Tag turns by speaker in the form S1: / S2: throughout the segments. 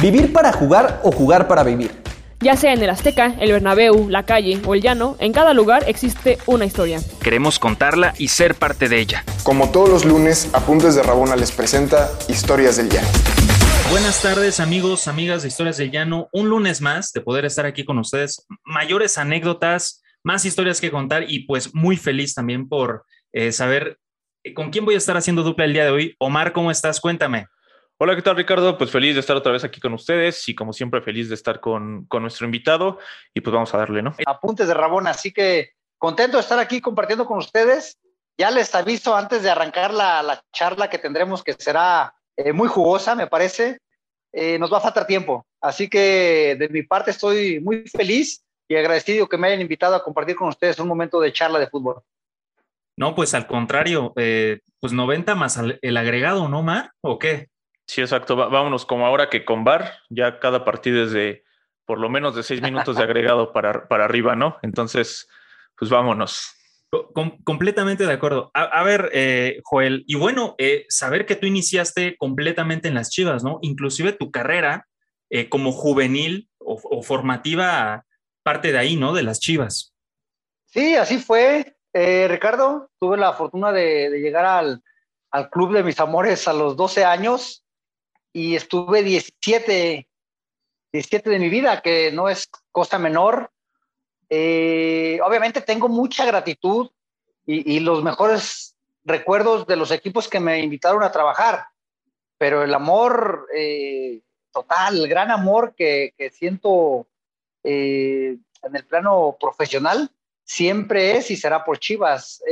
S1: Vivir para jugar o jugar para vivir.
S2: Ya sea en el Azteca, el Bernabéu, la calle o el llano, en cada lugar existe una historia.
S3: Queremos contarla y ser parte de ella.
S4: Como todos los lunes, Apuntes de Rabona les presenta Historias del Llano.
S3: Buenas tardes amigos, amigas de Historias del Llano. Un lunes más de poder estar aquí con ustedes. Mayores anécdotas, más historias que contar y pues muy feliz también por eh, saber eh, con quién voy a estar haciendo dupla el día de hoy. Omar, ¿cómo estás? Cuéntame.
S5: Hola, ¿qué tal Ricardo? Pues feliz de estar otra vez aquí con ustedes y como siempre feliz de estar con, con nuestro invitado y pues vamos a darle, ¿no?
S6: Apuntes de Rabona, así que contento de estar aquí compartiendo con ustedes. Ya les aviso antes de arrancar la, la charla que tendremos que será eh, muy jugosa, me parece. Eh, nos va a faltar tiempo, así que de mi parte estoy muy feliz y agradecido que me hayan invitado a compartir con ustedes un momento de charla de fútbol.
S3: No, pues al contrario, eh, pues 90 más el agregado, ¿no, Mar? ¿O qué?
S5: Sí, exacto. vámonos como ahora que con VAR, ya cada partido es de por lo menos de seis minutos de agregado para, para arriba, ¿no? Entonces, pues vámonos.
S3: completamente de acuerdo. A, ver, eh, Joel, y bueno, eh, saber que tú iniciaste completamente en las Chivas, ¿no? Inclusive tu carrera eh, como juvenil o, formativa parte de ahí, ¿no? De las Chivas.
S6: Sí, así fue. Ricardo, tuve la fortuna de, de llegar al, al, club de mis amores a los 12 años y estuve 17, 17 de mi vida, que no es cosa menor. Eh, obviamente tengo mucha gratitud y, los mejores recuerdos de los equipos que me invitaron a trabajar, pero el amor eh, total, el gran amor que, siento eh, en el plano profesional, siempre es y será por Chivas.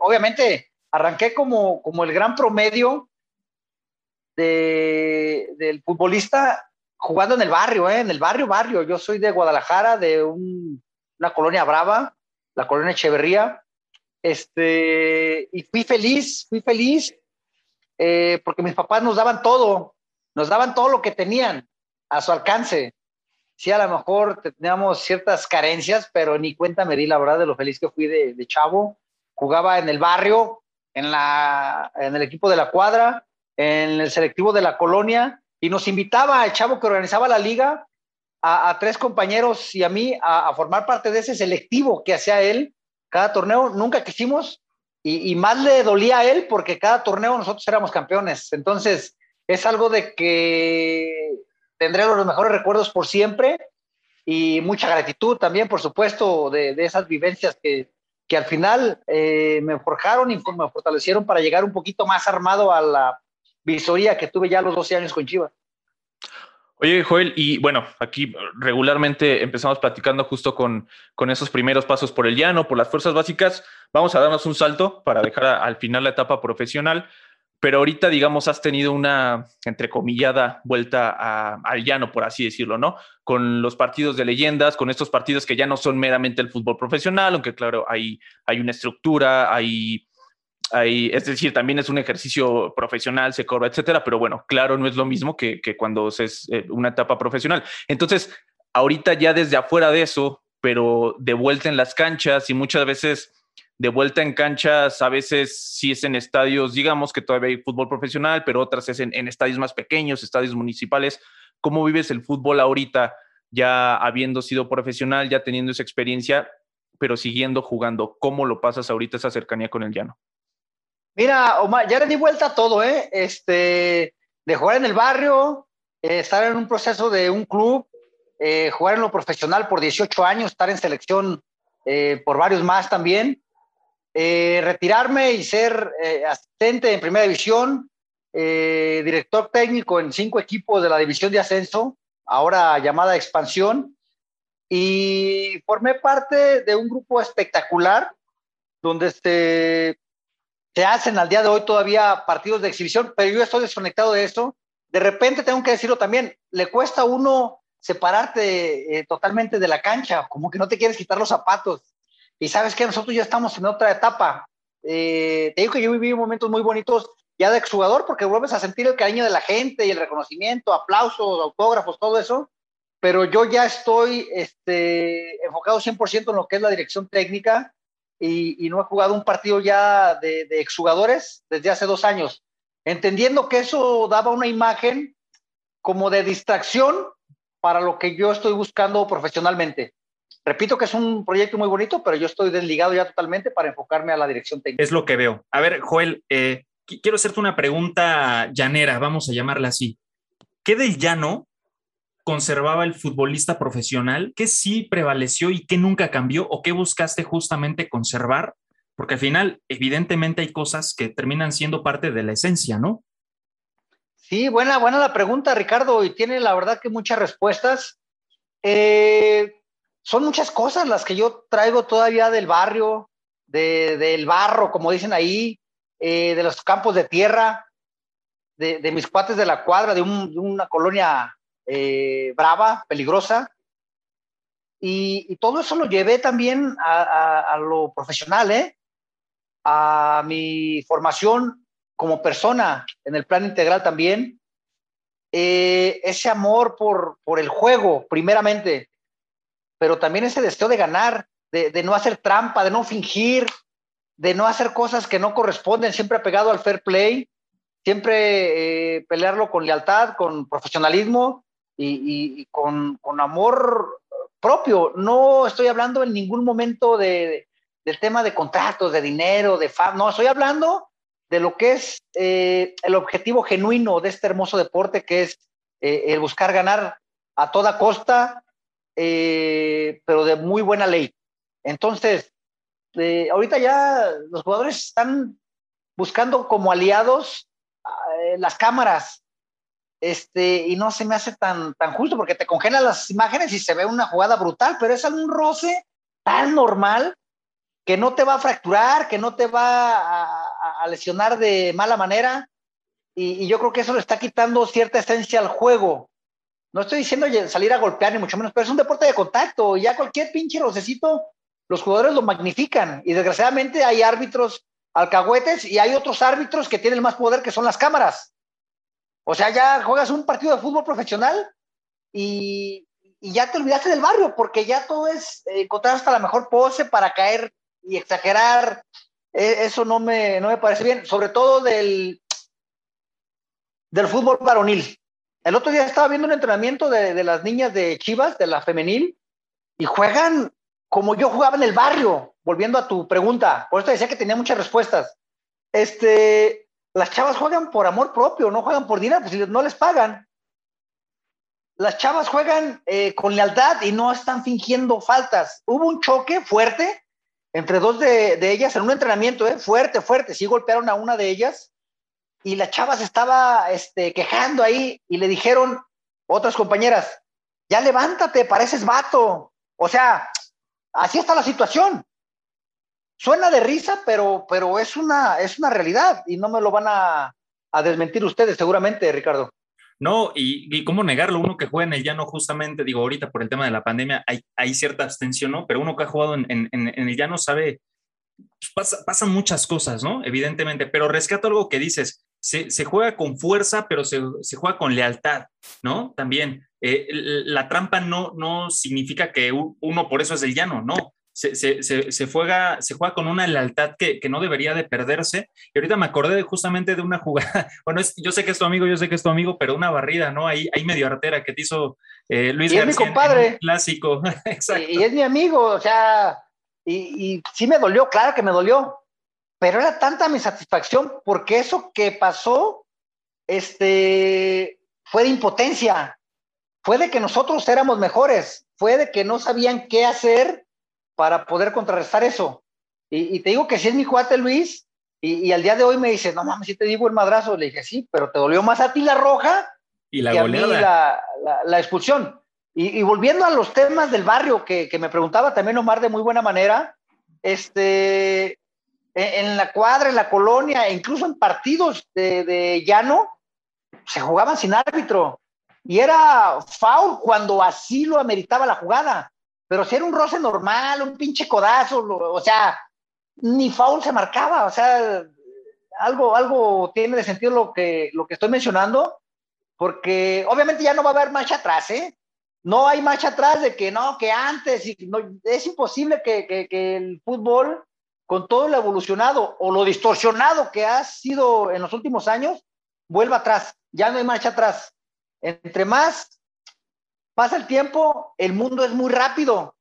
S6: obviamente arranqué como, como el gran promedio del futbolista jugando en el barrio, ¿eh? en el barrio, barrio. Yo soy de Guadalajara, de una colonia brava, la colonia Echeverría. Este, y fui feliz, fui feliz, eh, porque mis papás nos daban todo, nos daban todo lo que tenían a su alcance. Sí, a lo mejor teníamos ciertas carencias, pero ni cuenta me di, la verdad, de lo feliz que fui de, chavo. Jugaba en el barrio, en el equipo de la cuadra, en el selectivo de la colonia y nos invitaba al chavo que organizaba la liga a, tres compañeros y a mí a, formar parte de ese selectivo que hacía él cada torneo. Nunca quisimos y, más le dolía a él porque cada torneo nosotros éramos campeones. Entonces es algo de que tendré los mejores recuerdos por siempre y mucha gratitud también, por supuesto, de, esas vivencias que, que al final eh, me forjaron y me fortalecieron para llegar un poquito más armado a la visoría que tuve ya a los 12 años con Chivas.
S5: Oye, Joel, y bueno, aquí regularmente empezamos platicando justo con, con esos primeros pasos por el llano, por las fuerzas básicas. Vamos a darnos un salto para dejar al final la etapa profesional, pero ahorita, digamos, has tenido una, entrecomillada, vuelta al llano, por así decirlo, ¿no? Con los partidos de leyendas, con estos partidos que ya no son meramente el fútbol profesional, aunque claro, hay, hay una estructura, hay es decir, también es un ejercicio profesional, se cobra, etcétera, pero bueno, claro, no es lo mismo que, cuando es eh, una etapa profesional. Entonces, ahorita ya desde afuera de eso, pero de vuelta en las canchas y muchas veces de vuelta en canchas, a veces sí es en estadios, digamos que todavía hay fútbol profesional, pero otras es en, en estadios más pequeños, estadios municipales. ¿Cómo vives el fútbol ahorita, ya habiendo sido profesional, ya teniendo esa experiencia, pero siguiendo jugando? ¿Cómo lo pasas ahorita esa cercanía con el llano?
S6: Mira, Omar, ya le di vuelta a todo, ¿eh? Este, de jugar en el barrio, eh, estar en un proceso de un club, eh, jugar en lo profesional por 18 años, estar en selección eh, por varios más también, retirarme y ser asistente en primera división, director técnico en cinco equipos de la división de ascenso, ahora llamada expansión, y formé parte de un grupo espectacular donde este, se hacen al día de hoy todavía partidos de exhibición, pero yo estoy desconectado de eso. De repente tengo que decirlo también, le cuesta a uno separarte eh, totalmente de la cancha, como que no te quieres quitar los zapatos. Y sabes que nosotros ya estamos en otra etapa. Eh, te digo que yo viví momentos muy bonitos ya de exjugador, porque vuelves a sentir el cariño de la gente y el reconocimiento, aplausos, autógrafos, todo eso. Pero yo ya estoy este, enfocado 100% en lo que es la dirección técnica y, no he jugado un partido ya de, de, exjugadores desde hace dos años, entendiendo que eso daba una imagen como de distracción para lo que yo estoy buscando profesionalmente. Repito que es un proyecto muy bonito, pero yo estoy desligado ya totalmente para enfocarme a la dirección técnica.
S3: Es lo que veo. A ver, Joel, eh, quiero hacerte una pregunta llanera, vamos a llamarla así. ¿Qué del llano conservaba el futbolista profesional? ¿Qué sí prevaleció y qué nunca cambió? ¿O qué buscaste justamente conservar? Porque al final, evidentemente, hay cosas que terminan siendo parte de la esencia, ¿no?
S6: Sí, buena, buena la pregunta, Ricardo, y tiene la verdad que muchas respuestas. Eh, son muchas cosas las que yo traigo todavía del barrio, del barro, como dicen ahí, eh, de los campos de tierra, de, mis cuates de la cuadra, de, una colonia eh, brava, peligrosa. Y, todo eso lo llevé también a, lo profesional, ¿eh? a mi formación como persona en el plan integral también. Eh, ese amor por, por el juego, primeramente, pero también ese deseo de ganar, de, no hacer trampa, de no fingir, de no hacer cosas que no corresponden, siempre apegado al fair play, siempre eh, pelearlo con lealtad, con profesionalismo y, con, amor propio. No estoy hablando en ningún momento de, del tema de contratos, de dinero, de fama, no, estoy hablando de lo que es eh, el objetivo genuino de este hermoso deporte, que es eh, el buscar ganar a toda costa eh, pero de muy buena ley. Entonces, ahorita ya los jugadores están buscando como aliados las cámaras, este, y no se me hace tan, tan justo porque te congelan las imágenes y se ve una jugada brutal, pero es algún roce tan normal que no te va a fracturar, que no te va a, lesionar de mala manera. y, yo creo que eso le está quitando cierta esencia al juego. No estoy diciendo salir a golpear, ni mucho menos, pero es un deporte de contacto. Y ya cualquier pinche rocecito, los jugadores lo magnifican. Y desgraciadamente hay árbitros alcahuetes y hay otros árbitros que tienen más poder que son las cámaras. O sea, ya juegas un partido de fútbol profesional y, ya te olvidaste del barrio, porque ya todo es encontrar hasta la mejor pose para caer y exagerar. E, eso no me, no me parece bien, sobre todo del, del fútbol varonil. El otro día estaba viendo un entrenamiento de, las niñas de Chivas, de la femenil, y juegan como yo jugaba en el barrio, volviendo a tu pregunta. Por eso decía que tenía muchas respuestas. Este, las chavas juegan por amor propio, no juegan por dinero, pues no les pagan. Las chavas juegan eh, con lealtad y no están fingiendo faltas. Hubo un choque fuerte entre dos de, ellas en un entrenamiento, ¿eh? fuerte, fuerte. Sí golpearon a una de ellas y la chava se estaba este, quejando ahí y le dijeron otras compañeras, ya levántate, pareces vato. O sea, así está la situación. Suena de risa, pero, pero es, una, es una realidad y no me lo van a, desmentir ustedes seguramente, Ricardo.
S3: No, y, cómo negarlo, uno que juega en el llano justamente, digo, ahorita por el tema de la pandemia hay, hay cierta abstención, ¿no? Pero uno que ha jugado en, en, el llano sabe, pues, pasan muchas cosas, ¿no? Evidentemente, pero rescato algo que dices, se, juega con fuerza, pero se, juega con lealtad, ¿no? También eh, la trampa no, no significa que uno por eso es del llano, no. Se, se, juega, se juega con una lealtad que, no debería de perderse. Y ahorita me acordé justamente de una jugada, bueno, yo sé que es tu amigo, yo sé que es tu amigo, pero una barrida, ¿no? Ahí, ahí medio artera que te hizo eh, Luis
S6: y Es mi compadre.
S3: clásico, exacto.
S6: Y, es mi amigo, o sea, y, y sí me dolió, claro que me dolió, pero era tanta mi satisfacción porque eso que pasó este, fue de impotencia, fue de que nosotros éramos mejores, fue de que no sabían qué hacer para poder contrarrestar eso. Y, te digo que si es mi cuate Luis, y, al día de hoy me dice, no mames, si te digo el madrazo, le dije, sí, pero te dolió más a ti la roja
S3: y la
S6: a mí la, expulsión. Y, volviendo a los temas del barrio que, que, me preguntaba también Omar de muy buena manera, este, en la cuadra, en la colonia, e incluso en partidos de, llano, se jugaban sin árbitro. Y era foul cuando así lo ameritaba la jugada. Pero si era un roce normal, un pinche codazo, o sea, ni foul se marcaba. O sea, algo, algo tiene de sentido lo que, lo que estoy mencionando, porque obviamente ya no va a haber marcha atrás, ¿eh? No hay marcha atrás de que no, que antes, y no, es imposible que, que el fútbol con todo lo evolucionado o lo distorsionado que ha sido en los últimos años, vuelva atrás. Ya no hay marcha atrás. Entre más pasa el tiempo, el mundo es muy rápido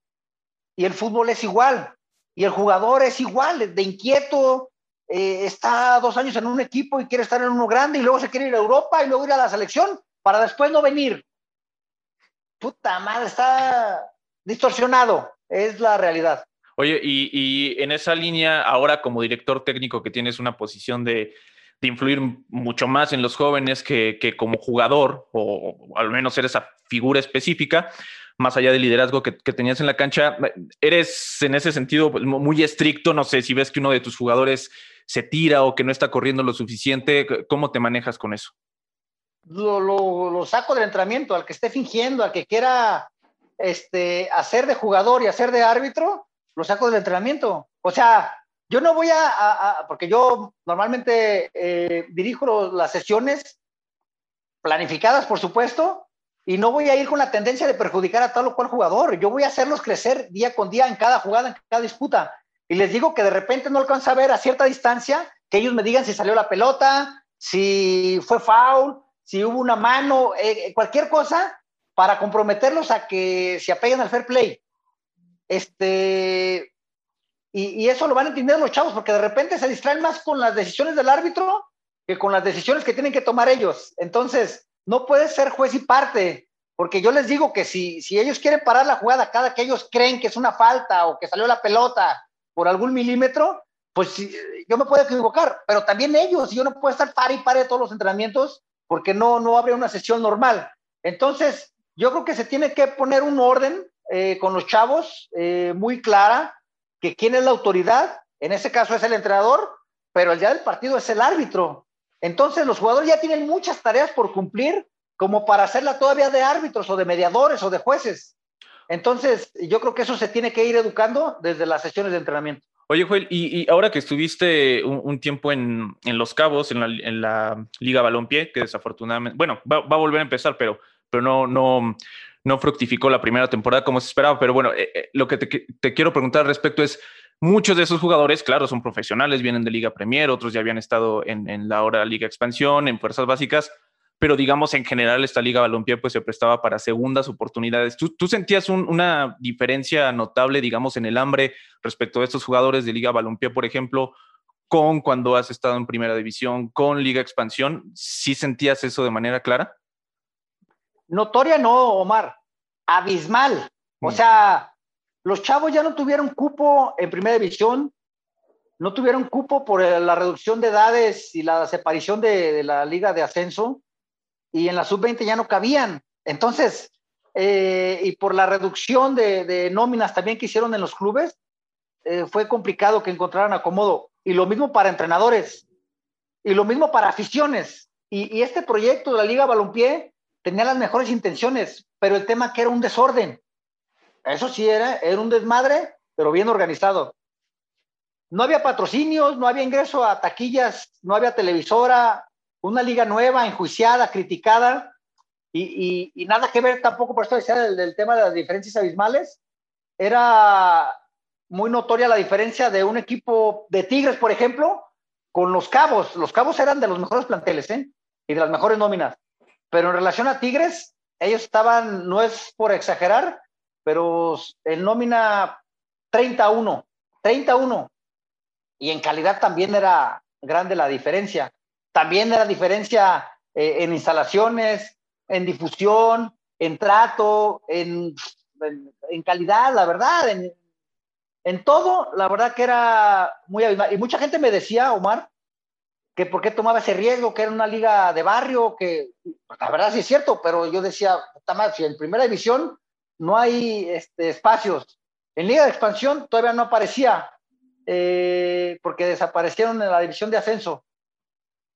S6: y el fútbol es igual y el jugador es igual, de inquieto, eh, está dos años en un equipo y quiere estar en uno grande y luego se quiere ir a Europa y luego ir a la selección para después no venir. Puta madre, está distorsionado, es la realidad.
S5: Oye, y, en esa línea, ahora como director técnico que tienes una posición de, influir mucho más en los jóvenes que, como jugador, o, al menos ser esa figura específica, más allá del liderazgo que, tenías en la cancha, eres en ese sentido pues, muy estricto, no sé si ves que uno de tus jugadores se tira o que no está corriendo lo suficiente, ¿cómo te manejas con eso?
S6: Lo, lo saco del entrenamiento, al que esté fingiendo, al que quiera este, hacer de jugador y hacer de árbitro, lo saco del entrenamiento. O sea, yo no voy a, porque yo normalmente eh, dirijo las sesiones planificadas, por supuesto, y no voy a ir con la tendencia de perjudicar a tal o cual jugador. Yo voy a hacerlos crecer día con día en cada jugada, en cada disputa. Y les digo que de repente no alcanza a ver a cierta distancia, que ellos me digan si salió la pelota, si fue foul, si hubo una mano, eh, cualquier cosa, para comprometerlos a que se apeguen al fair play. Este, y, eso lo van a entender los chavos, porque de repente se distraen más con las decisiones del árbitro que con las decisiones que tienen que tomar ellos. Entonces, no puedes ser juez y parte, porque yo les digo que si, si ellos quieren parar la jugada cada que ellos creen que es una falta o que salió la pelota por algún milímetro, pues yo me puedo equivocar, pero también ellos, yo no puedo estar par y pare todos los entrenamientos porque no, no abre una sesión normal. Entonces, yo creo que se tiene que poner un orden eh, con los chavos eh, muy clara, que quién es la autoridad, en ese caso es el entrenador, pero el día del partido es el árbitro. Entonces los jugadores ya tienen muchas tareas por cumplir como para hacerla todavía de árbitros o de mediadores o de jueces. Entonces yo creo que eso se tiene que ir educando desde las sesiones de entrenamiento.
S5: Oye, Joel, y, ahora que estuviste un, tiempo en, Los Cabos, en la, en la Liga Balompié, que desafortunadamente, bueno, va, va, a volver a empezar, pero pero no, no, no fructificó la primera temporada como se esperaba. Pero bueno, eh, eh, lo que te, quiero preguntar al respecto es, muchos de esos jugadores, claro, son profesionales, vienen de Liga Premier, otros ya habían estado en, la hora Liga Expansión, en Fuerzas Básicas, pero digamos en general esta Liga Balompié pues se prestaba para segundas oportunidades. ¿Tú, tú sentías una diferencia notable, digamos, en el hambre respecto a estos jugadores de Liga Balompié, por ejemplo, con cuando has estado en Primera División, con Liga Expansión? ¿Sí sentías eso de manera clara?
S6: Notoria no, Omar, abismal. O mm. sea, los chavos ya no tuvieron cupo en primera división, no tuvieron cupo por la reducción de edades y la separación de, la liga de ascenso, y en la sub-20 ya no cabían. Entonces, eh, y por la reducción de, nóminas también que hicieron en los clubes, eh, fue complicado que encontraran acomodo. Y lo mismo para entrenadores, y lo mismo para aficiones. Y, y este proyecto de la Liga Balompié tenía las mejores intenciones, pero el tema que era un desorden. Eso sí era, era un desmadre, pero bien organizado. No había patrocinios, no había ingreso a taquillas, no había televisora, una liga nueva, enjuiciada, criticada, y, nada que ver tampoco, por esto decía del, del tema de las diferencias abismales. Era muy notoria la diferencia de un equipo de Tigres, por ejemplo, con los Cabos. Los Cabos eran de los mejores planteles, ¿eh? Y de las mejores nóminas. Pero en relación a Tigres, ellos estaban, no es por exagerar, pero en nómina 31, 31. Y en calidad también era grande la diferencia. También era diferencia eh, en instalaciones, en difusión, en trato, en, en, calidad, la verdad, en, en, todo, la verdad que era muy Y mucha gente me decía, Omar, que por qué tomaba ese riesgo, que era una liga de barrio, que pues, la verdad sí es cierto, pero yo decía, si en primera división no hay este, espacios, en liga de expansión todavía no aparecía, eh, porque desaparecieron en la división de ascenso.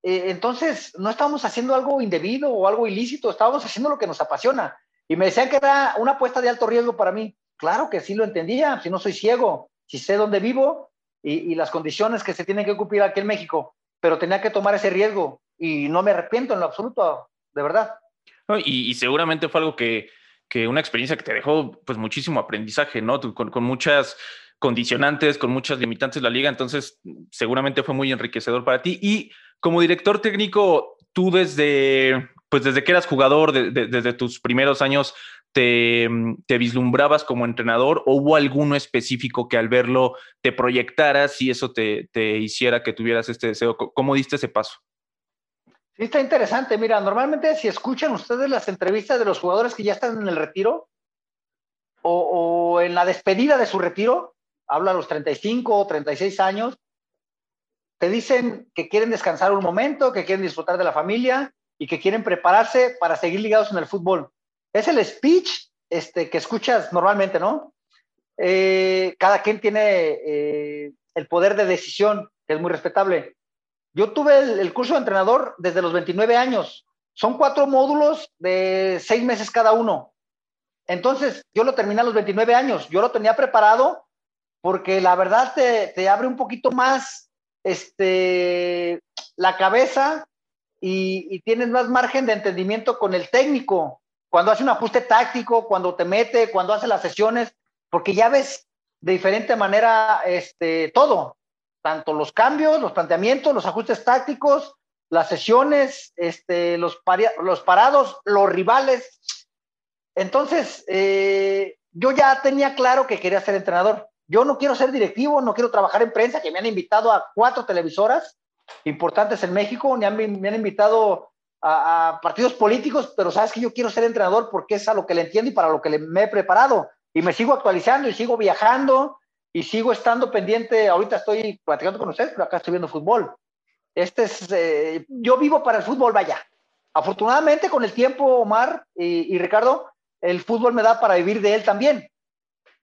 S6: Eh, entonces, no estábamos haciendo algo indebido o algo ilícito, estábamos haciendo lo que nos apasiona. Y me decían que era una apuesta de alto riesgo para mí. Claro que sí lo entendía, si no soy ciego, si sé dónde vivo y, y las condiciones que se tienen que cumplir aquí en México pero tenía que tomar ese riesgo y no me arrepiento en lo absoluto, de verdad.
S5: y, seguramente fue algo que, que, una experiencia que te dejó pues muchísimo aprendizaje, ¿no? Con, muchas condicionantes, con muchas limitantes la liga, entonces seguramente fue muy enriquecedor para ti. Y como director técnico, tú desde pues desde que eras jugador, desde tus primeros años, te, vislumbrabas como entrenador o hubo alguno específico que al verlo te proyectaras y eso te, te hiciera que tuvieras este deseo? ¿Cómo diste ese paso?
S6: Sí, está interesante. Mira, normalmente si escuchan ustedes las entrevistas de los jugadores que ya están en el retiro o, o en la despedida de su retiro, habla a los 35 o 36 años, te dicen que quieren descansar un momento, que quieren disfrutar de la familia y que quieren prepararse para seguir ligados en el fútbol. Es el speech este, que escuchas normalmente, ¿no? Eh, cada quien tiene eh, el poder de decisión, que es muy respetable. Yo tuve el, curso de entrenador desde los 29 años. Son cuatro módulos de seis meses cada uno. Entonces, yo lo terminé a los 29 años. Yo lo tenía preparado porque la verdad te, abre un poquito más este, la cabeza y, y, tienes más margen de entendimiento con el técnico. Cuando hace un ajuste táctico, cuando te mete, cuando hace las sesiones, porque ya ves de diferente manera este, todo tanto los cambios, los planteamientos, los ajustes tácticos, las sesiones, este, los, los parados, los rivales. Entonces, eh, yo ya tenía claro que quería ser entrenador. Yo no quiero ser directivo, no quiero trabajar en prensa, que me han invitado a cuatro televisoras importantes en México, me han, me han invitado a, a, partidos políticos, pero sabes que yo quiero ser entrenador porque es a lo que le entiendo y para lo que le, me he preparado. Y me sigo actualizando y sigo viajando y sigo estando pendiente, ahorita estoy platicando con ustedes, pero acá estoy viendo fútbol. Este es, eh, yo vivo para el fútbol, vaya. Afortunadamente con el tiempo, Omar y, Ricardo, el fútbol me da para vivir de él también.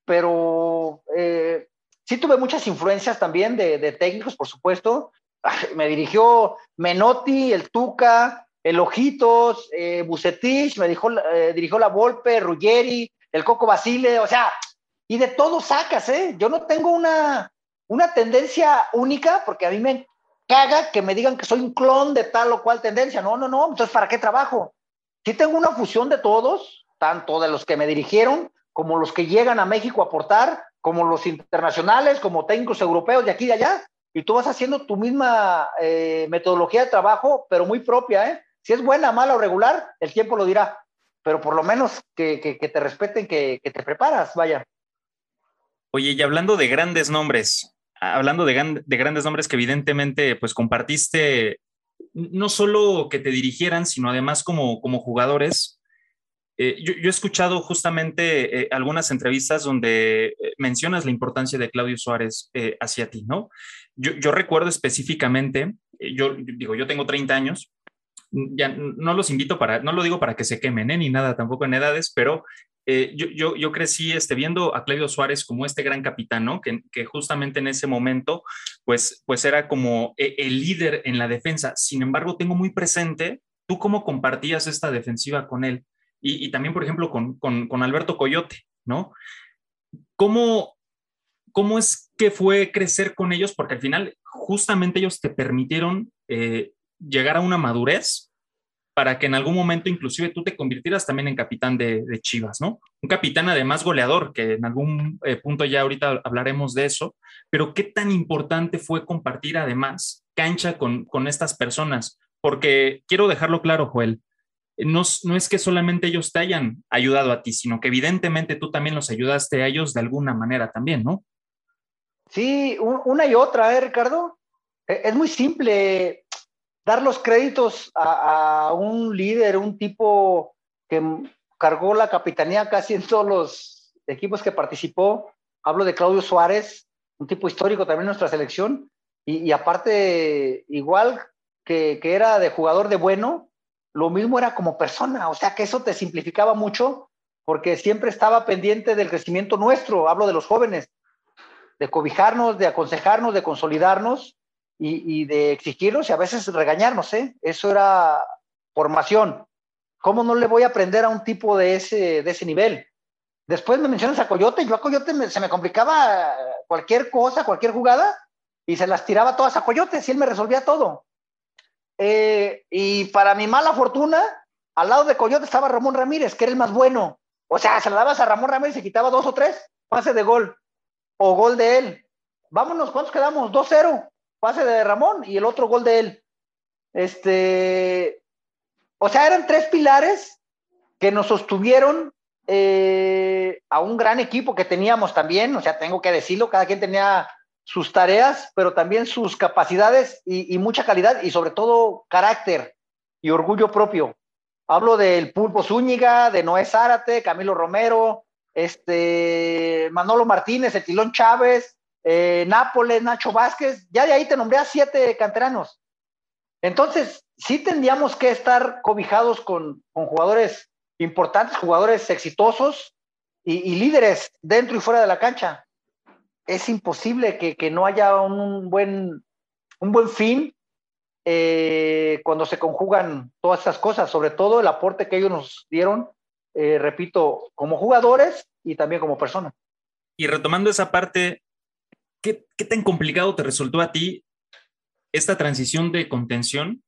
S6: Pero eh, sí tuve muchas influencias también de, técnicos, por supuesto. Me dirigió Menotti, el Tuca, el Ojitos, eh, Bucetich, me dijo, eh, dirigió la Volpe, Ruggeri, el Coco Basile, o sea, y de todo sacas, ¿eh? Yo no tengo una, una tendencia única, porque a mí me caga que me digan que soy un clon de tal o cual tendencia. No, no, no, entonces ¿para qué trabajo? Sí tengo una fusión de todos, tanto de los que me dirigieron, como los que llegan a México a aportar, como los internacionales, como técnicos europeos de aquí y de allá, y tú vas haciendo tu misma eh, metodología de trabajo, pero muy propia, ¿eh? Si es buena, mala o regular, el tiempo lo dirá, pero por lo menos que, te respeten, que, te preparas, vaya.
S3: Oye, y hablando de grandes nombres, hablando de, de, grandes nombres que evidentemente pues compartiste no solo que te dirigieran, sino además como, jugadores. Eh, yo, he escuchado justamente eh, algunas entrevistas donde eh, mencionas la importancia de Claudio Suárez hacia ti, ¿no? Yo, yo recuerdo específicamente, yo digo, yo tengo 30 años, ya no los invito para, no lo digo para que se quemen, ni nada tampoco en edades, pero eh, yo, yo, crecí este, viendo a Claudio Suárez como este gran capitán, ¿no? Que, justamente en ese momento, pues, pues era como e, el líder en la defensa. Sin embargo, tengo muy presente tú cómo compartías esta defensiva con él y, también, por ejemplo, con, con, Alberto Coyote, ¿no? ¿Cómo, ¿Cómo es que fue crecer con ellos? Porque al final, justamente ellos te permitieron eh, llegar a una madurez para que en algún momento inclusive tú te convirtieras también en capitán de, Chivas, ¿no? Un capitán además goleador, que en algún eh, punto ya ahorita hablaremos de eso, pero qué tan importante fue compartir además cancha con, con estas personas, porque quiero dejarlo claro, Joel, no, no, es que solamente ellos te hayan ayudado a ti, sino que evidentemente tú también los ayudaste a ellos de alguna manera también, ¿no?
S6: Sí, una y otra, ¿eh, Ricardo? E, es muy simple dar los créditos a, un líder, un tipo que cargó la capitanía casi en todos los equipos que participó. Hablo de Claudio Suárez, un tipo histórico también en nuestra selección, y, aparte, igual que, que, era de jugador de bueno, lo mismo era como persona, o sea que eso te simplificaba mucho, porque siempre estaba pendiente del crecimiento nuestro, hablo de los jóvenes, de cobijarnos, de aconsejarnos, de consolidarnos, y, de exigirnos y a veces regañarnos, ¿eh? Eso era formación. ¿Cómo no le voy a aprender a un tipo de ese, de ese nivel? Después me mencionas a Coyote, yo a Coyote se me complicaba cualquier cosa, cualquier jugada, y se las tiraba todas a Coyote, y él me resolvía todo. Eh, y para mi mala fortuna, al lado de Coyote estaba Ramón Ramírez, que era el más bueno. O sea, se la dabas a Ramón Ramírez y quitaba dos o tres, pase de gol, o gol de él. Vámonos, ¿cuántos quedamos? 2-0 pase de Ramón y el otro gol de él. Este, o sea, eran tres pilares que nos sostuvieron eh, a un gran equipo que teníamos también, o sea, tengo que decirlo, cada quien tenía sus tareas, pero también sus capacidades y, mucha calidad y sobre todo carácter y orgullo propio. Hablo del Pulpo Zúñiga, de Noé Zárate, Camilo Romero, este, Manolo Martínez, Etilón Chávez, eh, Nápoles, Nacho Vázquez, ya de ahí te nombré a siete canteranos. Entonces, sí tendríamos que estar cobijados con, con jugadores importantes, jugadores exitosos y, líderes dentro y fuera de la cancha. Es imposible que, no haya un, buen, un buen fin eh, cuando se conjugan todas estas cosas, sobre todo el aporte que ellos nos dieron, eh, repito, como jugadores y también como personas.
S3: Y retomando esa parte, ¿qué, ¿qué tan complicado te resultó a ti esta transición de contención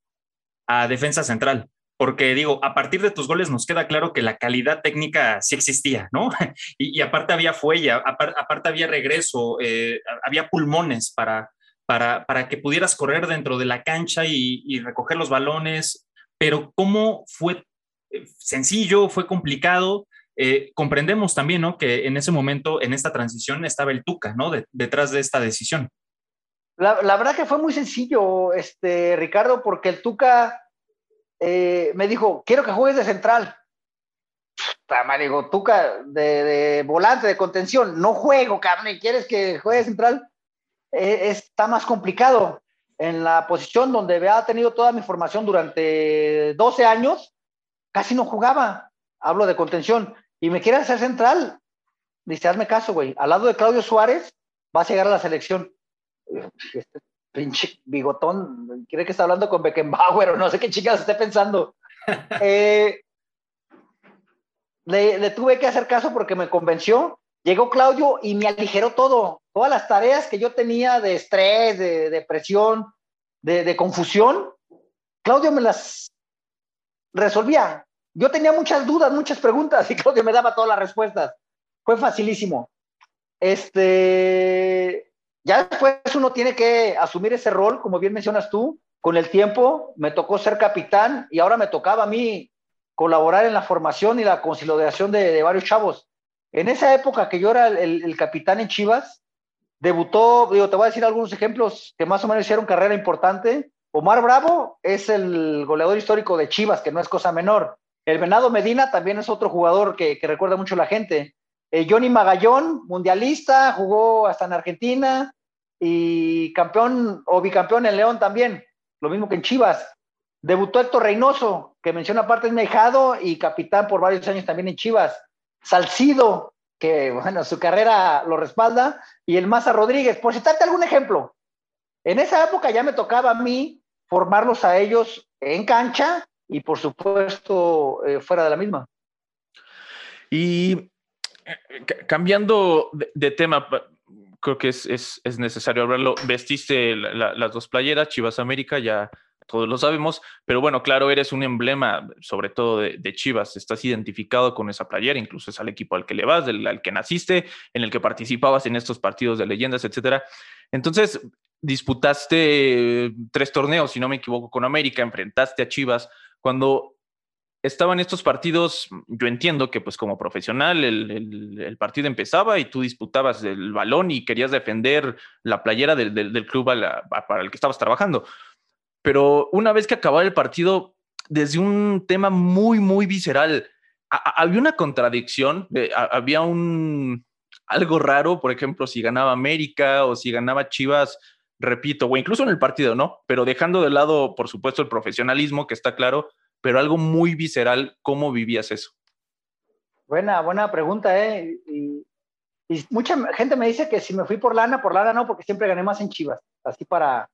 S3: a defensa central? porque digo, a partir de tus goles nos queda claro que la calidad técnica sí existía, ¿no? Y, aparte había fuelle, aparte había regreso, eh, había pulmones para, para, para, que pudieras correr dentro de la cancha y, recoger los balones, pero ¿cómo fue eh, sencillo, fue complicado? Eh, comprendemos también, ¿no? Que en ese momento, en esta transición, estaba el Tuca, ¿no? detrás de esta decisión.
S6: La, verdad que fue muy sencillo, este, Ricardo, porque el Tuca eh, me dijo, quiero que juegues de central. Me digo, Tuca, de, volante, de contención, no juego, carne, ¿quieres que juegue de central? Eh, está más complicado. En la posición donde había tenido toda mi formación durante 12 años, casi no jugaba. Hablo de contención. Y me quiere hacer central. Dice, hazme caso, güey. Al lado de Claudio Suárez, vas a llegar a la selección. Este pinche bigotón, cree que está hablando con Beckenbauer o no sé qué chicas esté pensando. Eh, le, tuve que hacer caso porque me convenció. Llegó Claudio y me aligeró todo. Todas las tareas que yo tenía de estrés, de depresión, de, de confusión, Claudio me las resolvía. Yo tenía muchas dudas, muchas preguntas y Claudio me daba todas las respuestas. Fue facilísimo. Este, ya después uno tiene que asumir ese rol, como bien mencionas tú. Con el tiempo me tocó ser capitán y ahora me tocaba a mí colaborar en la formación y la conciliación de, varios chavos. En esa época que yo era el, capitán en Chivas, debutó, digo, te voy a decir algunos ejemplos que más o menos hicieron carrera importante. Omar Bravo es el goleador histórico de Chivas, que no es cosa menor. El Venado Medina también es otro jugador que, recuerda mucho a la gente. Eh, Johnny Magallón, mundialista, jugó hasta en Argentina y campeón o bicampeón en León también, lo mismo que en Chivas. Debutó Héctor Reynoso, que menciona aparte es Mejado y capitán por varios años también en Chivas. Salcido, que bueno, su carrera lo respalda, y el Maza Rodríguez, por citarte algún ejemplo. En esa época ya me tocaba a mí formarlos a ellos en cancha y por supuesto eh, fuera de la misma.
S5: Y eh, cambiando de, tema, creo que es, es, es necesario hablarlo. Vestiste las dos playeras, Chivas América, ya todos lo sabemos, pero bueno, claro, eres un emblema, sobre todo de, Chivas, estás identificado con esa playera, incluso es al equipo al que le vas, del, al que naciste, en el que participabas en estos partidos de leyendas, etcétera. Entonces, disputaste tres torneos, si no me equivoco, con América, enfrentaste a Chivas. Cuando estaban estos partidos, yo entiendo que pues como profesional el, partido empezaba y tú disputabas el balón y querías defender la playera del, club para el que estabas trabajando. Pero una vez que acababa el partido, desde un tema muy, muy visceral, había una contradicción, había un algo raro, por ejemplo, si ganaba América o si ganaba Chivas, repito, o incluso en el partido, ¿no? Pero dejando de lado, por supuesto, el profesionalismo, que está claro, pero algo muy visceral, ¿cómo vivías eso?
S6: Buena, buena pregunta, ¿eh? Y, mucha gente me dice que si me fui por lana, por lana no, porque siempre gané más en Chivas, así para,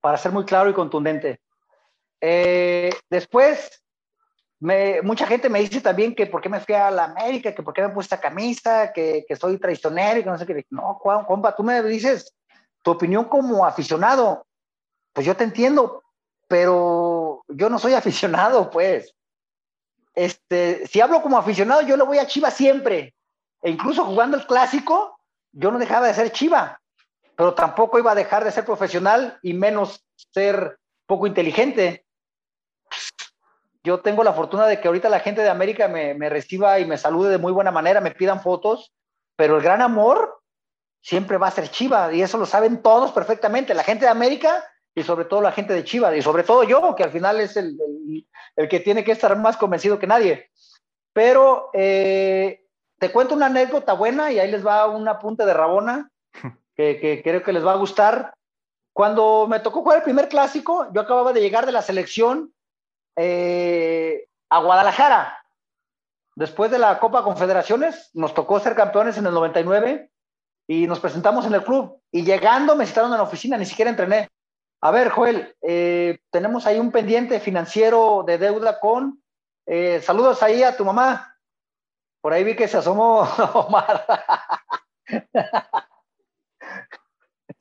S6: para ser muy claro y contundente. Eh, después, mucha gente me dice también que por qué me fui a la América, que por qué me puse esta camisa, que, que soy traicionero y que no sé qué. No, compa, tú me dices tu opinión como aficionado. Pues yo te entiendo, pero yo no soy aficionado, pues. Este, si hablo como aficionado, yo le voy a Chiva siempre. E incluso jugando el clásico, yo no dejaba de ser Chiva, pero tampoco iba a dejar de ser profesional y menos ser poco inteligente. yo tengo la fortuna de que ahorita la gente de América me, me reciba y me salude de muy buena manera, me pidan fotos, pero el gran amor siempre va a ser Chiva y eso lo saben todos perfectamente, la gente de América y sobre todo la gente de Chivas y sobre todo yo, que al final es el, el, que tiene que estar más convencido que nadie. Pero eh, te cuento una anécdota buena y ahí les va un apunte de Rabona que, que, creo que les va a gustar. Cuando me tocó jugar el primer clásico, yo acababa de llegar de la selección eh, a Guadalajara. Después de la Copa Confederaciones, nos tocó ser campeones en el 99 y nos presentamos en el club. Y llegando me citaron en la oficina, ni siquiera entrené. A ver, Joel, eh, tenemos ahí un pendiente financiero de deuda con... Eh, saludos ahí a tu mamá. Por ahí vi que se asomó Omar.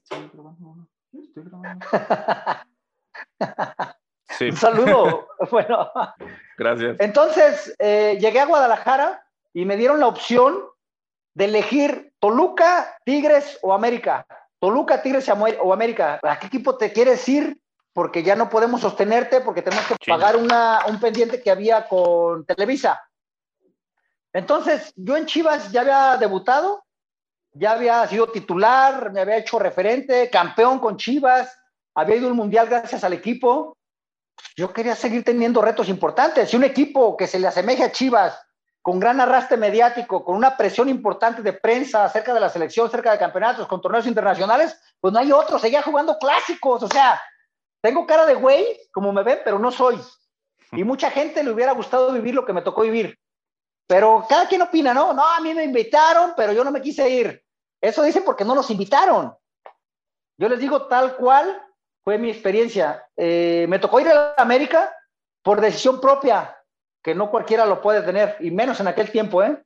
S5: Estoy grabando. Estoy grabando. Sí.
S6: Un saludo. bueno.
S5: Gracias.
S6: Entonces, eh, llegué a Guadalajara y me dieron la opción de elegir Toluca, Tigres o América. Toluca, Tigres o América. ¿A qué equipo te quieres ir? Porque ya no podemos sostenerte porque tenemos que pagar una, un pendiente que había con Televisa. Entonces, yo en Chivas ya había debutado, ya había sido titular, me había hecho referente, campeón con Chivas, había ido al Mundial gracias al equipo. Yo quería seguir teniendo retos importantes. Si un equipo que se le asemeje a Chivas, con gran arrastre mediático, con una presión importante de prensa acerca de la selección, cerca de campeonatos, con torneos internacionales, pues no hay otro, seguía jugando clásicos, o sea, tengo cara de güey, como me ven, pero no soy. Y mucha gente le hubiera gustado vivir lo que me tocó vivir. Pero cada quien opina, ¿no? No, a mí me invitaron, pero yo no me quise ir. Eso dicen porque no nos invitaron. Yo les digo tal cual fue mi experiencia. Eh, me tocó ir a América por decisión propia, que no cualquiera lo puede tener, y menos en aquel tiempo, ¿eh?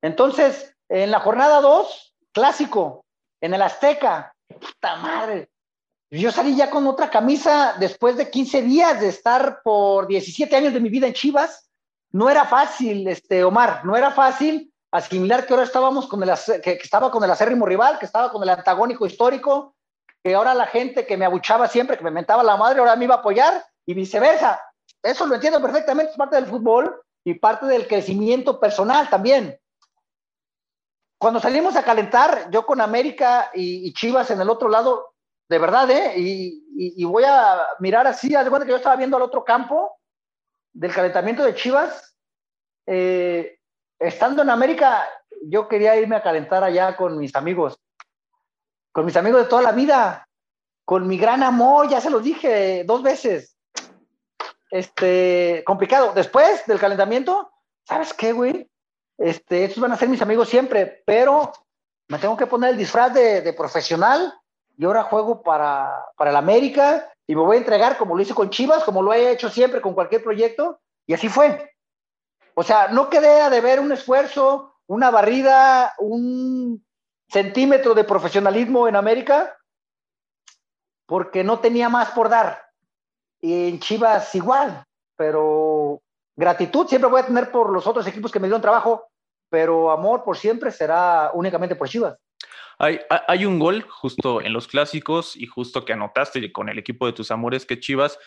S6: Entonces, en la jornada 2, clásico, en el Azteca, puta madre. Yo salí ya con otra camisa después de 15 días de estar por 17 años de mi vida en Chivas. No era fácil, este, Omar, no era fácil asimilar que ahora estábamos con el, que, que estaba con el acérrimo rival, que estaba con el antagónico histórico, que ahora la gente que me abuchaba siempre, que me mentaba la madre, ahora me iba a apoyar y viceversa eso lo entiendo perfectamente, es parte del fútbol y parte del crecimiento personal también. Cuando salimos a calentar, yo con América y, Chivas en el otro lado, de verdad, ¿eh? Y voy a mirar así, haz de cuenta que yo estaba viendo al otro campo del calentamiento de Chivas. Eh, estando en América, yo quería irme a calentar allá con mis amigos, con mis amigos de toda la vida, con mi gran amor, ya se los dije dos veces este, complicado. Después del calentamiento, ¿sabes qué, güey? Este, estos van a ser mis amigos siempre, pero me tengo que poner el disfraz de, profesional y ahora juego para, para el América y me voy a entregar como lo hice con Chivas, como lo he hecho siempre con cualquier proyecto, y así fue. O sea, no quedé a deber un esfuerzo, una barrida, un centímetro de profesionalismo en América, porque no tenía más por dar. Y en Chivas igual, pero gratitud siempre voy a tener por los otros equipos que me dieron trabajo, pero amor por siempre será únicamente por Chivas.
S5: Hay, hay, un gol justo en los clásicos y justo que anotaste con el equipo de tus amores que Chivas,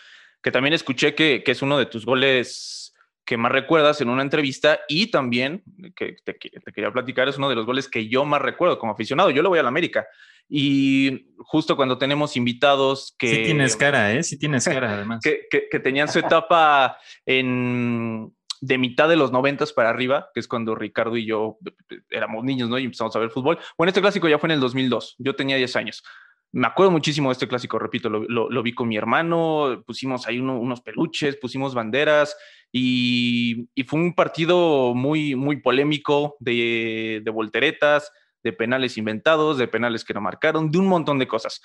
S5: que también escuché que, que es uno de tus goles que más recuerdas en una entrevista y también, que te, te, quería platicar, es uno de los goles que yo más recuerdo como aficionado. Yo le voy a la América y justo cuando tenemos invitados que...
S3: Sí tienes cara, ¿eh? Sí tienes cara, además.
S5: que, que, que tenían su etapa en, de mitad de los noventas para arriba, que es cuando Ricardo y yo éramos niños, ¿no? Y empezamos a ver fútbol. Bueno, este clásico ya fue en el 2002, yo tenía 10 años. Me acuerdo muchísimo de este clásico, repito, lo, lo, lo vi con mi hermano, pusimos ahí uno, unos peluches, pusimos banderas y, y, fue un partido muy, muy polémico de, de volteretas, de penales inventados, de penales que no marcaron, de un montón de cosas.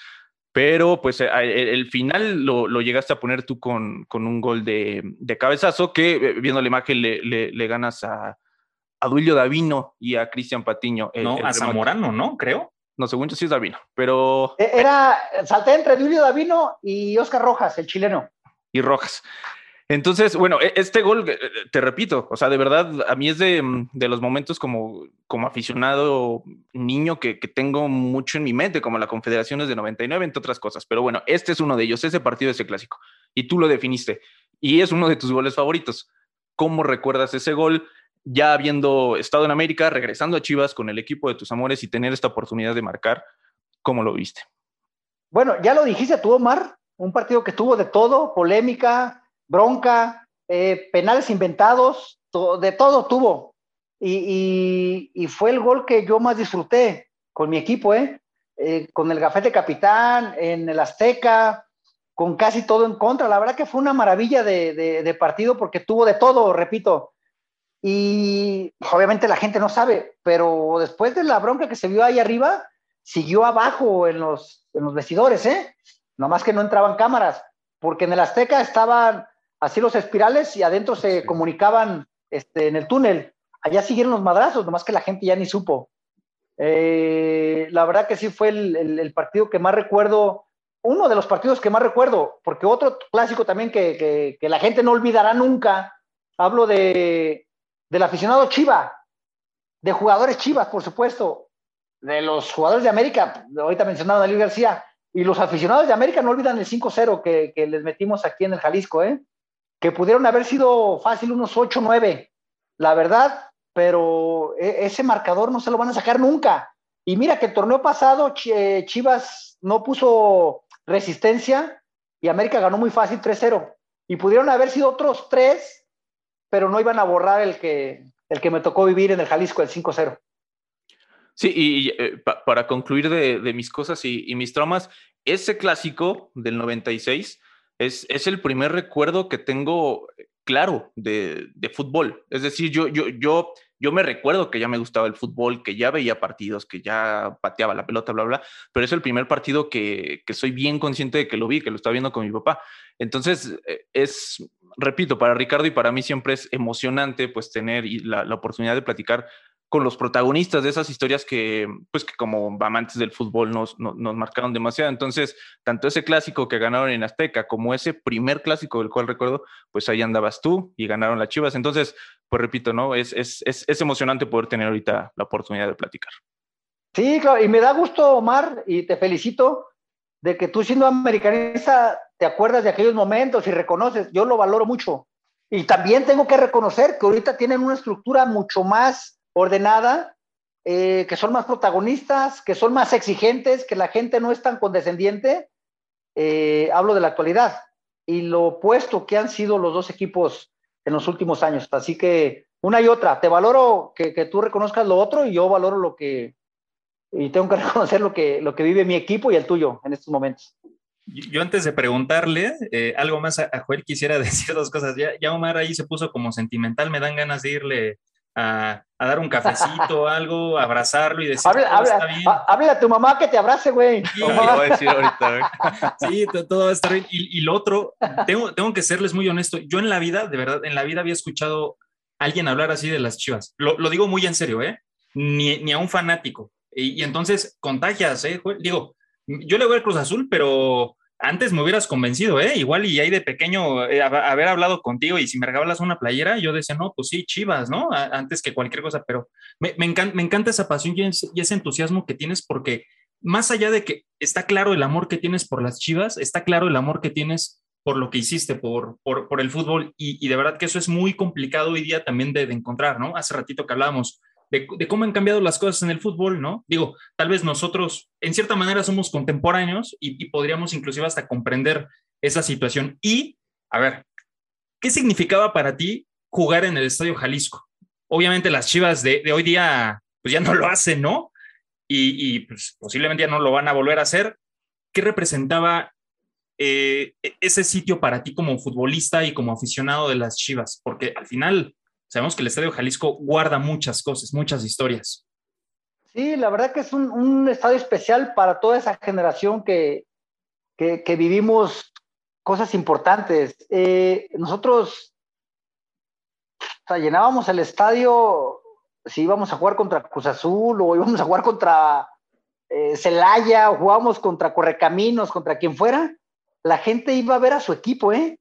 S5: Pero pues el, el final lo, lo, llegaste a poner tú con, con un gol de, de, cabezazo que viendo la imagen le, le, le ganas a, a Duilio Davino y a Cristian Patiño.
S3: El, no, el a Zamorano, ¿no? Creo.
S5: No, según yo sí es Davino, pero...
S6: Era, salté entre Duilio Davino y Oscar Rojas, el chileno.
S5: Y Rojas. Entonces, bueno, este gol, eh, te repito, o sea, de verdad, a mí es de, mm, de los momentos como, como aficionado niño que, que, tengo mucho en mi mente, como la Confederación es de 99, entre otras cosas. Pero bueno, este es uno de ellos, ese partido, ese clásico. Y tú lo definiste. y es uno de tus goles favoritos. ¿Cómo recuerdas ese gol? Ya habiendo estado en América, regresando a Chivas con el equipo de tus amores y tener esta oportunidad de marcar, ¿cómo lo viste?
S6: Bueno, ya lo dijiste tú, Omar, un partido que tuvo de todo, polémica, bronca, eh, penales inventados, de todo tuvo. Y, fue el gol que yo más disfruté con mi equipo, ¿eh? ¿eh? con el gafete capitán, en el Azteca, con casi todo en contra. La verdad que fue una maravilla de, partido porque tuvo de todo, repito. Y obviamente la gente no sabe, pero después de la bronca que se vio ahí arriba, siguió abajo en los, en los vestidores, ¿eh? Nomás que no entraban cámaras, porque en el Azteca estaban así los espirales y adentro se comunicaban este, en el túnel. Allá siguieron los madrazos, nomás que la gente ya ni supo. Eh, la verdad que sí fue el, partido que más recuerdo, uno de los partidos que más recuerdo, porque otro clásico también que, la gente no olvidará nunca, hablo de, del aficionado Chiva, de jugadores Chivas, por supuesto, de los jugadores de América, ahorita mencionado a García, y los aficionados de América no olvidan el 5-0 que, que, les metimos aquí en el Jalisco, ¿eh? que pudieron haber sido fácil unos 8-9, la verdad, pero e, ese marcador no se lo van a sacar nunca. Y mira que el torneo pasado eh, Chivas no puso resistencia y América ganó muy fácil 3-0. Y pudieron haber sido otros tres, pero no iban a borrar el que, el que me tocó vivir en el Jalisco, el 5-0.
S5: Sí, y, eh, para concluir de, mis cosas y, mis traumas, ese clásico del 96 es, es el primer recuerdo que tengo eh, claro de, de, fútbol. Es decir, yo, yo, yo me recuerdo que ya me gustaba el fútbol, que ya veía partidos, que ya pateaba la pelota, bla, bla, pero es el primer partido que, que soy bien consciente de que lo vi, que lo estaba viendo con mi papá. Entonces, eh, es, repito, para Ricardo y para mí siempre es emocionante pues tener la, la oportunidad de platicar con los protagonistas de esas historias que, pues, que como amantes del fútbol nos, nos, marcaron demasiado. Entonces, tanto ese clásico que ganaron en Azteca como ese primer clásico del cual recuerdo, pues ahí andabas tú y ganaron las Chivas. Entonces, pues repito, ¿no? Es, es, es, es emocionante poder tener ahorita la oportunidad de platicar.
S6: Sí, claro, y me da gusto, Omar, y te felicito de que tú siendo americanista te acuerdas de aquellos momentos y reconoces, yo lo valoro mucho. Y también tengo que reconocer que ahorita tienen una estructura mucho más ordenada, eh, que son más protagonistas, que son más exigentes, que la gente no es tan condescendiente. Eh, hablo de la actualidad y lo opuesto que han sido los dos equipos en los últimos años. Así que una y otra, te valoro que, tú reconozcas lo otro y yo valoro lo que, y tengo que reconocer lo que, lo que vive mi equipo y el tuyo en estos momentos.
S3: Yo antes de preguntarle eh, algo más a, Joel, quisiera decir dos cosas. Ya, ya Omar ahí se puso como sentimental, me dan ganas de irle a, dar un cafecito, algo, abrazarlo y decir,
S6: habla, está bien. Habla a tu mamá que te abrace, güey.
S3: Sí, voy a decir ahorita, sí todo va a estar bien. Y, y, lo otro, tengo, tengo que serles muy honesto, yo en la vida, de verdad, en la vida había escuchado a alguien hablar así de las chivas. Lo, lo digo muy en serio, ¿eh? Ni, ni a un fanático. Y, y, entonces contagias, ¿eh? Digo, yo le voy al Cruz Azul, pero antes me hubieras convencido, ¿eh? Igual y ahí de pequeño eh, haber hablado contigo y si me regalas una playera, yo decía, no, pues sí, chivas, ¿no? antes que cualquier cosa, pero me, encanta, esa pasión y ese, entusiasmo que tienes porque más allá de que está claro el amor que tienes por las chivas, está claro el amor que tienes por lo que hiciste, por, por, el fútbol y, de verdad que eso es muy complicado hoy día también de, de encontrar, ¿no? Hace ratito que hablábamos de, cómo han cambiado las cosas en el fútbol, ¿no? Digo, tal vez nosotros en cierta manera somos contemporáneos y, podríamos inclusive hasta comprender esa situación. Y, a ver, ¿qué significaba para ti jugar en el Estadio Jalisco? Obviamente las Chivas de, hoy día, pues ya no lo hacen, ¿no? Y, pues, posiblemente ya no lo van a volver a hacer. ¿Qué representaba eh, e-, ese sitio para ti como futbolista y como aficionado de las Chivas? Porque al final Sabemos que el Estadio Jalisco guarda muchas cosas, muchas historias.
S6: Sí, la verdad que es un, estadio especial para toda esa generación que, que, vivimos cosas importantes. Eh, nosotros llenábamos el estadio si íbamos a jugar contra Cruz Azul o íbamos a jugar contra eh, Celaya o jugábamos contra Correcaminos, contra quien fuera, la gente iba a ver a su equipo, ¿eh?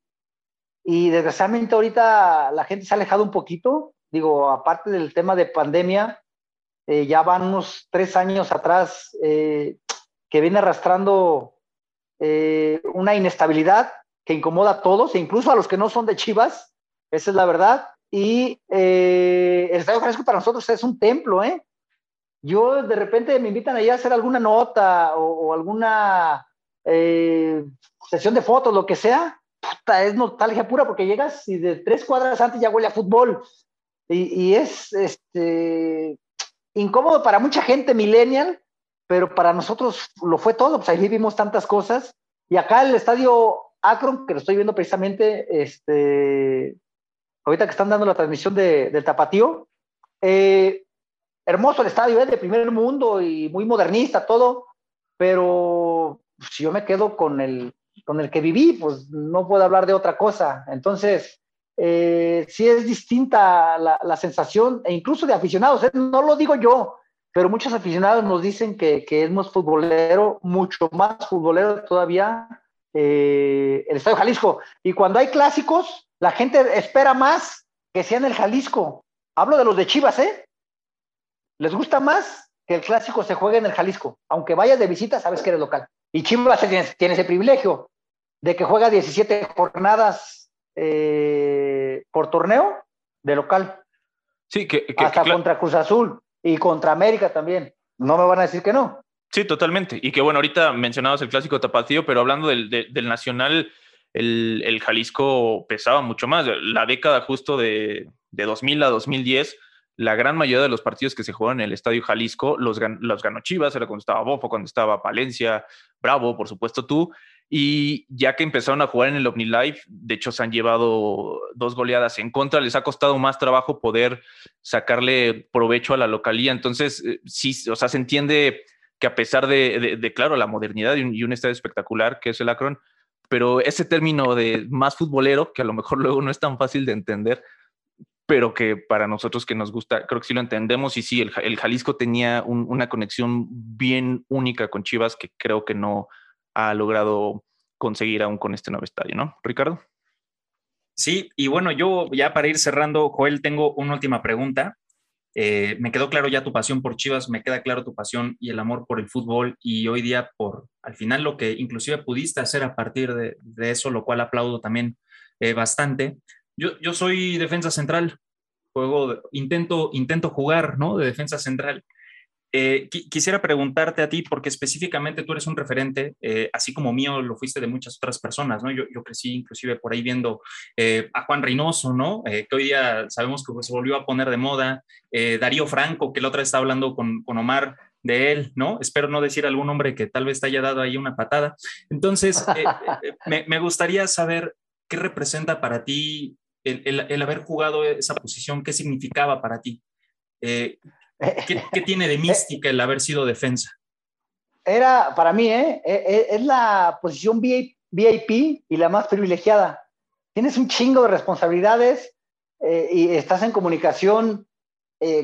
S6: Y desgraciadamente ahorita la gente se ha alejado un poquito. Digo, aparte del tema de pandemia, eh, ya van unos tres años atrás eh, que viene arrastrando eh, una inestabilidad que incomoda a todos, e incluso a los que no son de Chivas, esa es la verdad. Y el Estadio Jalisco para nosotros es un templo, ¿eh? Yo de repente me invitan ahí a hacer alguna nota o, alguna sesión de fotos, lo que sea. Puta, es nostalgia pura porque llegas y de tres cuadras antes ya huele a fútbol. Y, y es este, incómodo para mucha gente millennial, pero para nosotros lo fue todo. Pues ahí vivimos tantas cosas. Y acá el estadio Akron, que lo estoy viendo precisamente, este, ahorita que están dando la transmisión de, del Tapatío. Eh, hermoso el estadio, es de primer mundo y muy modernista, todo, pero si yo me quedo con el, con el que viví, pues no puedo hablar de otra cosa. Entonces, eh, sí es distinta la, sensación, e incluso de aficionados, ¿eh? no lo digo yo, pero muchos aficionados nos dicen que, que es más futbolero, mucho más futbolero todavía eh, el Estadio Jalisco. Y cuando hay clásicos, la gente espera más que sea en el Jalisco. Hablo de los de Chivas, ¿eh? Les gusta más que el clásico se juegue en el Jalisco. Aunque vayas de visita, sabes que eres local. Y Chivas tiene, ese privilegio de que juega 17 jornadas eh, por torneo de local.
S5: Sí, que,
S6: hasta contra Cruz Azul y contra América también. No me van a decir que no.
S5: Sí, totalmente. Y que bueno, ahorita mencionabas el clásico tapatío, pero hablando del, del Nacional, el, Jalisco pesaba mucho más. La década justo de, de 2000 a 2010 la gran mayoría de los partidos que se juegan en el Estadio Jalisco los, los ganó Chivas, era cuando estaba Bofo, cuando estaba Palencia, Bravo, por supuesto tú, y ya que empezaron a jugar en el OmniLife, de hecho se han llevado dos goleadas en contra, les ha costado más trabajo poder sacarle provecho a la localía, entonces eh, sí, o sea, se entiende que a pesar de, claro, la modernidad y un, y un estadio espectacular que es el Akron, pero ese término de más futbolero, que a lo mejor luego no es tan fácil de entender, pero que para nosotros que nos gusta, creo que sí lo entendemos y sí, el, el Jalisco tenía una conexión bien única con Chivas que creo que no ha logrado conseguir aún con este nuevo estadio, ¿no? Ricardo.
S3: Sí, y bueno, yo ya para ir cerrando, Joel, tengo una última pregunta. Eh, me quedó claro ya tu pasión por Chivas, me queda claro tu pasión y el amor por el fútbol y hoy día por al final lo que inclusive pudiste hacer a partir de, eso, lo cual aplaudo también eh, bastante. Yo, soy defensa central, juego, intento, intento jugar, ¿no? De defensa central. Eh, quisiera preguntarte a ti, porque específicamente tú eres un referente, eh, así como mío lo fuiste de muchas otras personas, ¿no? Yo, yo crecí inclusive por ahí viendo eh, a Juan Reynoso, ¿no? que hoy día sabemos que se volvió a poner de moda, Darío Franco, que la otra vez estaba hablando con, con Omar de él, ¿no? Espero no decir algún hombre que tal vez te haya dado ahí una patada. Entonces, me, me, gustaría saber qué representa para ti el, haber jugado esa posición, ¿qué significaba para ti? Eh, ¿qué, tiene de mística el haber sido defensa?
S6: Era, para mí, ¿eh? E, e, es la posición VIP y la más privilegiada. Tienes un chingo de responsabilidades eh, y estás en comunicación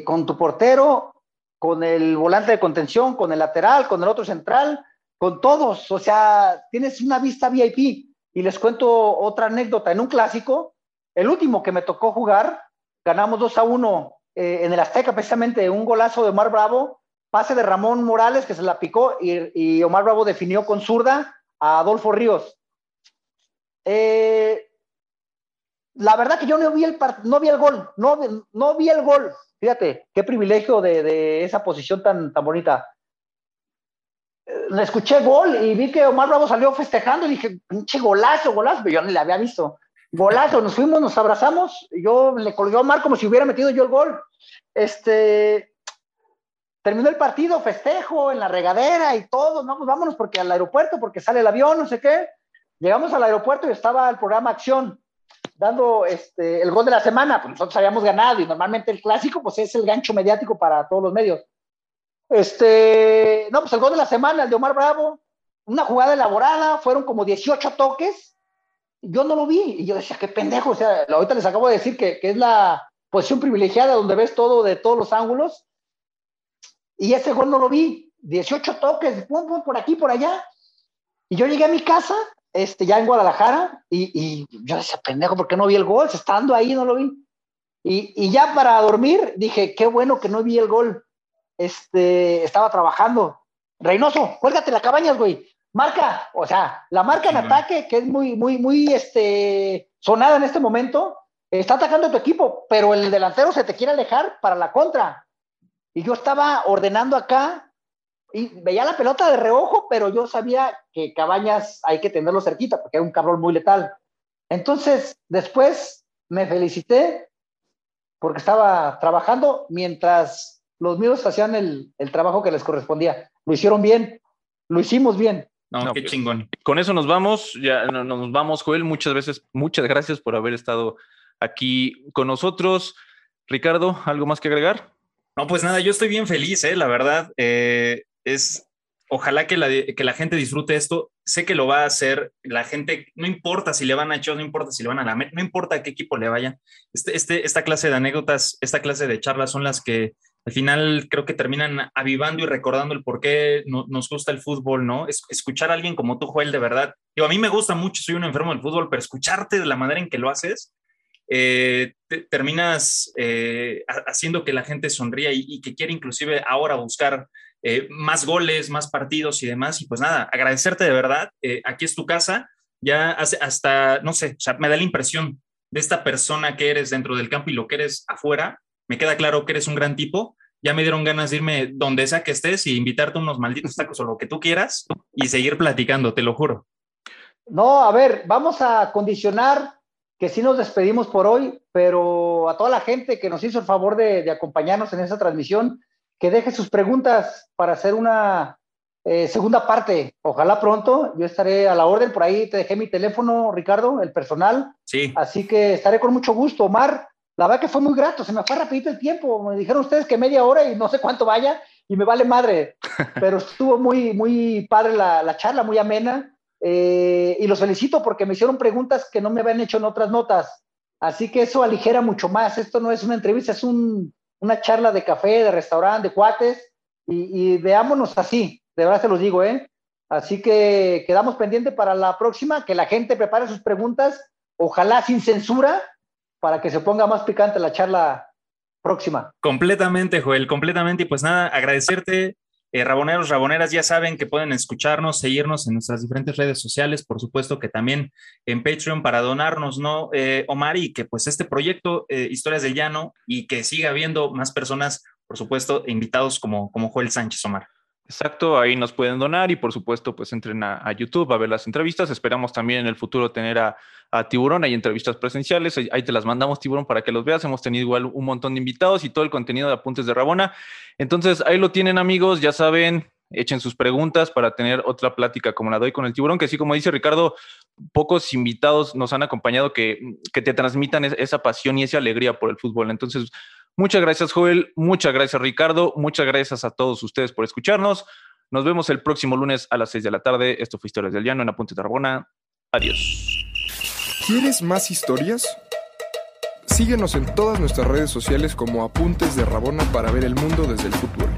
S6: con tu portero, con el volante de contención, con el lateral, con el otro central, con todos. O sea, tienes una vista VIP. Y les cuento otra anécdota. En un clásico, el último que me tocó jugar, ganamos 2 a 1 eh, en el Azteca, precisamente un golazo de Omar Bravo, pase de Ramón Morales que se la picó y, Omar Bravo definió con zurda a Adolfo Ríos. Eh, la verdad que yo no vi el, no vi el gol, no, no vi el gol. Fíjate, qué privilegio de, esa posición tan, tan bonita. Eh, le escuché gol y vi que Omar Bravo salió festejando y dije, pinche golazo, golazo, pero yo no le había visto. Golazo, nos fuimos, nos abrazamos, yo le colgué a Omar como si hubiera metido yo el gol. Este, terminó el partido, festejo en la regadera y todo, no, pues vámonos porque al aeropuerto, porque sale el avión, no sé qué. Llegamos al aeropuerto y estaba el programa Acción dando este, el gol de la semana, pues nosotros habíamos ganado y normalmente el clásico pues es el gancho mediático para todos los medios. Este, no, pues el gol de la semana, el de Omar Bravo, una jugada elaborada, fueron como 18 toques, yo no lo vi. Y yo decía, qué pendejo. O sea, ahorita les acabo de decir que, es la posición privilegiada donde ves todo de todos los ángulos. Y ese gol no lo vi. 18 toques, pum, pum, por aquí, por allá. Y yo llegué a mi casa, este, ya en Guadalajara, y, y yo decía, pendejo, ¿por qué no vi el gol? Estando ahí, no lo vi. Y, y, ya para dormir, dije, qué bueno que no vi el gol. Este, estaba trabajando. Reynoso, cuélgate la cabañas, güey. Marca, o sea, la marca en ataque, que es muy, muy, muy este, sonada en este momento, está atacando a tu equipo, pero el delantero se te quiere alejar para la contra. Y yo estaba ordenando acá y veía la pelota de reojo, pero yo sabía que Cabañas hay que tenerlo cerquita porque era un cabrón muy letal. Entonces, después me felicité porque estaba trabajando mientras los míos hacían el, el trabajo que les correspondía. Lo hicieron bien, lo hicimos bien.
S3: No, qué pues, chingón.
S5: Con eso nos vamos, ya nos vamos, Joel. Muchas veces, muchas gracias por haber estado aquí con nosotros. Ricardo, ¿algo más que agregar?
S3: No, pues nada, yo estoy bien feliz, ¿eh? la verdad. Eh, es, ojalá que la, que la gente disfrute esto. Sé que lo va a hacer. La gente, no importa si le van a Chos, no importa si le van a la no importa a qué equipo le vaya. Este, este, esta clase de anécdotas, esta clase de charlas son las que al final creo que terminan avivando y recordando el por qué nos gusta el fútbol, ¿no? Es, escuchar a alguien como tú, Joel, de verdad. Digo, a mí me gusta mucho, soy un enfermo del fútbol, pero escucharte de la manera en que lo haces, eh, terminas eh, haciendo que la gente sonría y, que quiere inclusive ahora buscar eh, más goles, más partidos y demás. Y pues nada, agradecerte de verdad. aquí es tu casa. Ya hasta, no sé, me da la impresión de esta persona que eres dentro del campo y lo que eres afuera me queda claro que eres un gran tipo. Ya me dieron ganas de irme donde sea que estés y invitarte unos malditos tacos o lo que tú quieras y seguir platicando, te lo juro.
S6: No, a ver, vamos a condicionar que sí nos despedimos por hoy, pero a toda la gente que nos hizo el favor de, acompañarnos en esta transmisión, que deje sus preguntas para hacer una eh, segunda parte. Ojalá pronto, yo estaré a la orden, por ahí te dejé mi teléfono, Ricardo, el personal.
S3: Sí.
S6: Así que estaré con mucho gusto. Omar, la verdad que fue muy grato, se me fue rapidito el tiempo. Me dijeron ustedes que media hora y no sé cuánto vaya y me vale madre. Pero estuvo muy, muy padre la, charla, muy amena. Eh, y los felicito porque me hicieron preguntas que no me habían hecho en otras notas. Así que eso aligera mucho más. Esto no es una entrevista, es una charla de café, de restaurante, de cuates. Y, y, veámonos así, de verdad se los digo, ¿eh? Así que quedamos pendientes para la próxima, que la gente prepare sus preguntas, ojalá sin censura, para que se ponga más picante la charla próxima.
S3: Completamente, Joel, completamente. Y pues nada, agradecerte. Eh, raboneros, raboneras, ya saben que pueden escucharnos, seguirnos en nuestras diferentes redes sociales, por supuesto que también en Patreon para donarnos, ¿no, eh, Omar? Y que pues este proyecto, eh, Historias del Llano, y que siga habiendo más personas, por supuesto, invitados como, como Joel Sánchez, Omar.
S5: Exacto, ahí nos pueden donar y por supuesto pues entren a, YouTube a ver las entrevistas. Esperamos también en el futuro tener a, Tiburón, hay entrevistas presenciales, ahí te las mandamos Tiburón para que los veas. Hemos tenido igual un montón de invitados y todo el contenido de Apuntes de Rabona. Entonces ahí lo tienen amigos, ya saben, echen sus preguntas para tener otra plática como la doy con el tiburón, que sí, como dice Ricardo, pocos invitados nos han acompañado que, que te transmitan esa pasión y esa alegría por el fútbol. Entonces, Muchas gracias, Joel. Muchas gracias, Ricardo. Muchas gracias a todos ustedes por escucharnos. Nos vemos el próximo lunes a las 6 de la tarde. Esto fue Historias del Llano en Apunte Arbona. Adiós.
S4: ¿Quieres más historias? Síguenos en todas nuestras redes sociales como Apuntes de Rabona para ver el mundo desde el futuro.